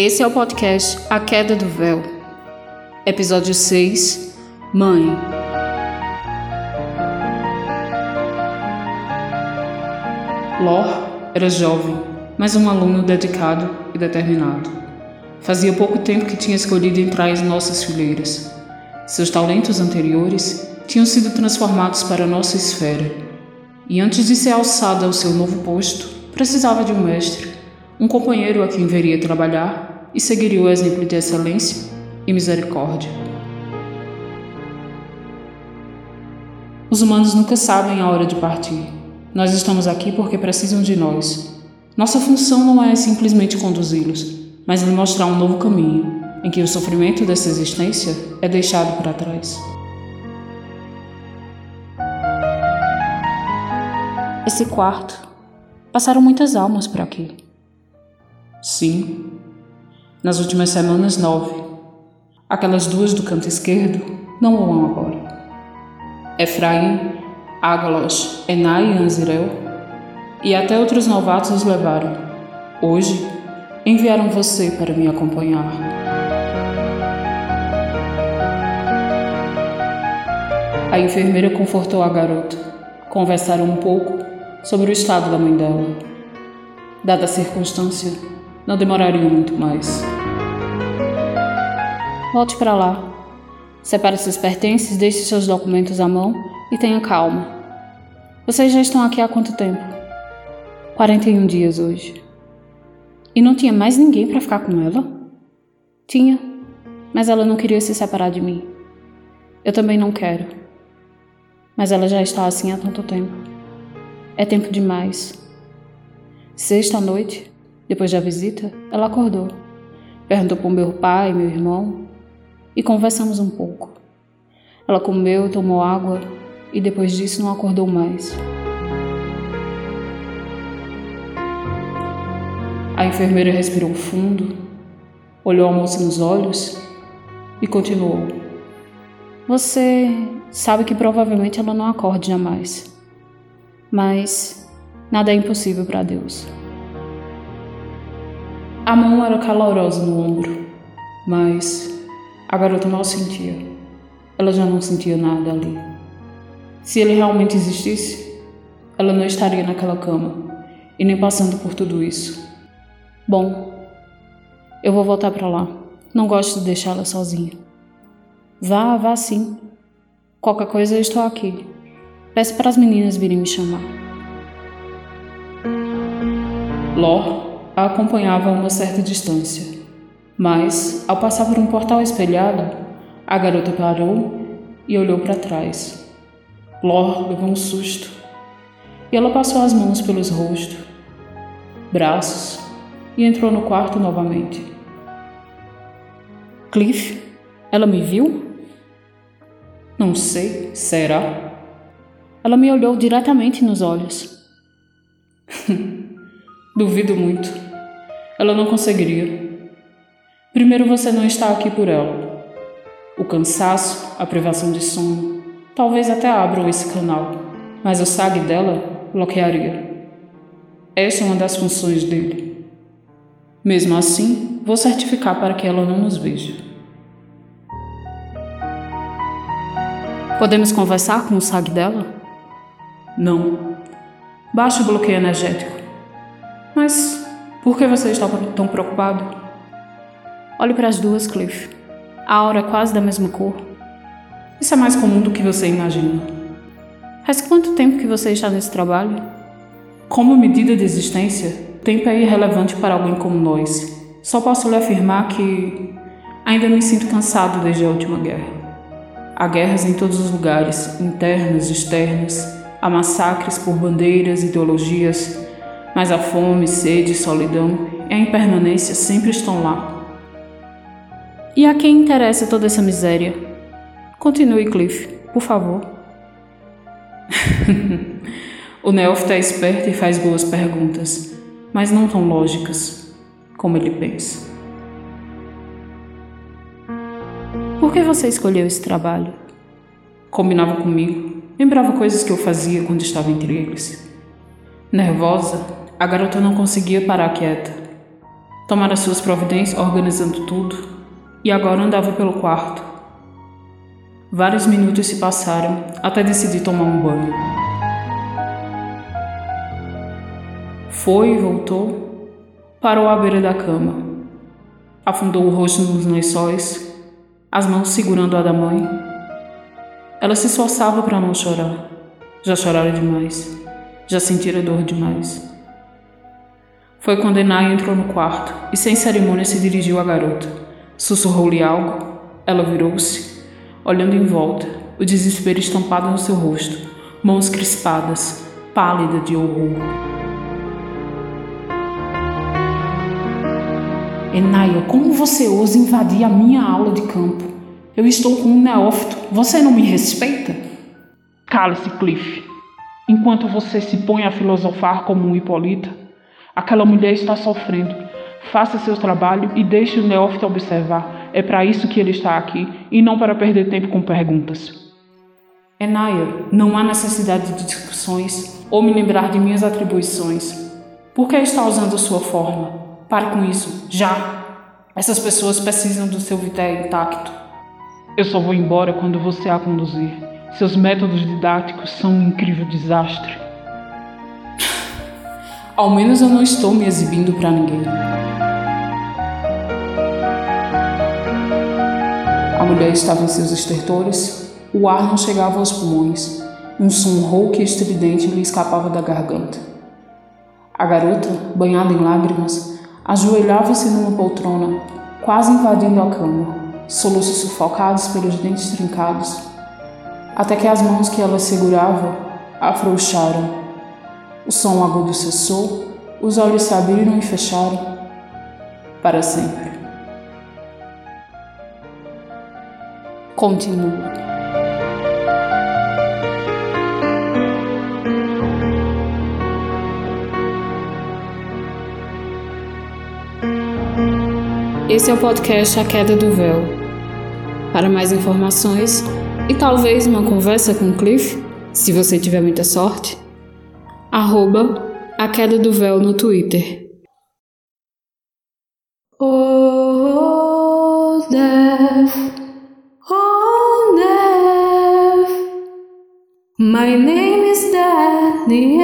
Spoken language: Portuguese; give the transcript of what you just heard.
Esse é o podcast A Queda do Véu. Episódio 6 Mãe. Lor era jovem, mas um aluno dedicado e determinado. Fazia pouco tempo que tinha escolhido entrar em nossas fileiras. Seus talentos anteriores tinham sido transformados para nossa esfera, e antes de ser alçado ao seu novo posto, precisava de um mestre, um companheiro a quem veria trabalhar e seguiria o exemplo de excelência e misericórdia. Os humanos nunca sabem a hora de partir. Nós estamos aqui porque precisam de nós. Nossa função não é simplesmente conduzi-los, mas lhe mostrar um novo caminho, em que o sofrimento dessa existência é deixado para trás. Esse quarto. Passaram muitas almas por aqui. Sim. Nas últimas semanas, nove. Aquelas duas do canto esquerdo não vão agora. Efraim, Ágalos, Enai e Anzirel, e até outros novatos os levaram. Hoje, enviaram você para me acompanhar. A enfermeira confortou a garota. Conversaram um pouco sobre o estado da mãe dela. Dada a circunstância, não demoraria muito mais. Volte para lá. Separe seus pertences, deixe seus documentos à mão e tenha calma. Vocês já estão aqui há quanto tempo? 41 dias hoje. E não tinha mais ninguém para ficar com ela? Tinha, mas ela não queria se separar de mim. Eu também não quero. Mas ela já está assim há tanto tempo. É tempo demais. Sexta noite, depois da visita, ela acordou. Perguntou por meu pai e meu irmão e conversamos um pouco. Ela comeu, tomou água e depois disso não acordou mais. A enfermeira respirou fundo, olhou a moça nos olhos e continuou. Você sabe que provavelmente ela não acorde jamais. Mas nada é impossível para Deus. A mão era calorosa no ombro, mas a garota mal sentia. Ela já não sentia nada ali. Se ele realmente existisse, ela não estaria naquela cama e nem passando por tudo isso. Bom, eu vou voltar para lá. Não gosto de deixá-la sozinha. Vá, vá sim. Qualquer coisa eu estou aqui. Peço para as meninas virem me chamar. Lor a acompanhava a uma certa distância, mas, ao passar por um portal espelhado, a garota parou e olhou para trás. Lor levou um susto e ela passou as mãos pelos rostos, braços e entrou no quarto novamente. Cliff, ela me viu? Não sei, será? Ela me olhou diretamente nos olhos. Duvido muito. Ela não conseguiria. Primeiro, você não está aqui por ela. O cansaço, a privação de sono, talvez até abram esse canal, mas o SAG dela bloquearia. Essa é uma das funções dele. Mesmo assim, vou certificar para que ela não nos veja. Podemos conversar com o SAG dela? Não. Baixe o bloqueio energético. Mas por que você está tão preocupado? Olhe para as duas, Cliff. A aura é quase da mesma cor. Isso é mais comum do que você imagina. Faz quanto tempo que você está nesse trabalho? Como medida de existência, tempo é irrelevante para alguém como nós. Só posso lhe afirmar que ainda me sinto cansado desde a última guerra. Há guerras em todos os lugares, internas, externas. Há massacres por bandeiras, ideologias. Mas a fome, sede, solidão e a impermanência sempre estão lá. E a quem interessa toda essa miséria? Continue, Cliff, por favor. o Neófito é esperto e faz boas perguntas, mas não tão lógicas como ele pensa. Por que você escolheu esse trabalho? Combinava comigo, lembrava coisas que eu fazia quando estava entre eles. Nervosa, a garota não conseguia parar quieta. Tomara suas providências, organizando tudo, e agora andava pelo quarto. Vários minutos se passaram até decidir tomar um banho. Foi e voltou, parou à beira da cama, afundou o rosto nos lençóis, as mãos segurando a da mãe. Ela se esforçava para não chorar. Já chorara demais, já sentira dor demais. Foi quando Enai entrou no quarto e, sem cerimônia, se dirigiu à garota. Sussurrou-lhe algo. Ela virou-se, olhando em volta, o desespero estampado no seu rosto, mãos crispadas, pálida de horror. Enaia, como você ousa invadir a minha aula de campo? Eu estou com um neófito. Você não me respeita? Cale-se, Cliff. Enquanto você se põe a filosofar como um Hipólita, Aquela mulher está sofrendo. Faça seu trabalho e deixe o neófito observar. É para isso que ele está aqui e não para perder tempo com perguntas. Enaya, não há necessidade de discussões ou me lembrar de minhas atribuições. Por que está usando sua forma? Pare com isso, já! Essas pessoas precisam do seu vitério intacto. Eu só vou embora quando você a conduzir. Seus métodos didáticos são um incrível desastre. Ao menos eu não estou me exibindo para ninguém. A mulher estava em seus estertores, o ar não chegava aos pulmões, um som rouco e estridente lhe escapava da garganta. A garota, banhada em lágrimas, ajoelhava-se numa poltrona, quase invadindo a cama, soluços sufocados pelos dentes trincados, até que as mãos que ela segurava afrouxaram o som agudo cessou, os olhos se abriram e fecharam para sempre. Continua. Esse é o podcast A Queda do Véu. Para mais informações e talvez uma conversa com Cliff, se você tiver muita sorte, arroba a queda do véu no Twitter. Oh, death, oh, death, my name is death, the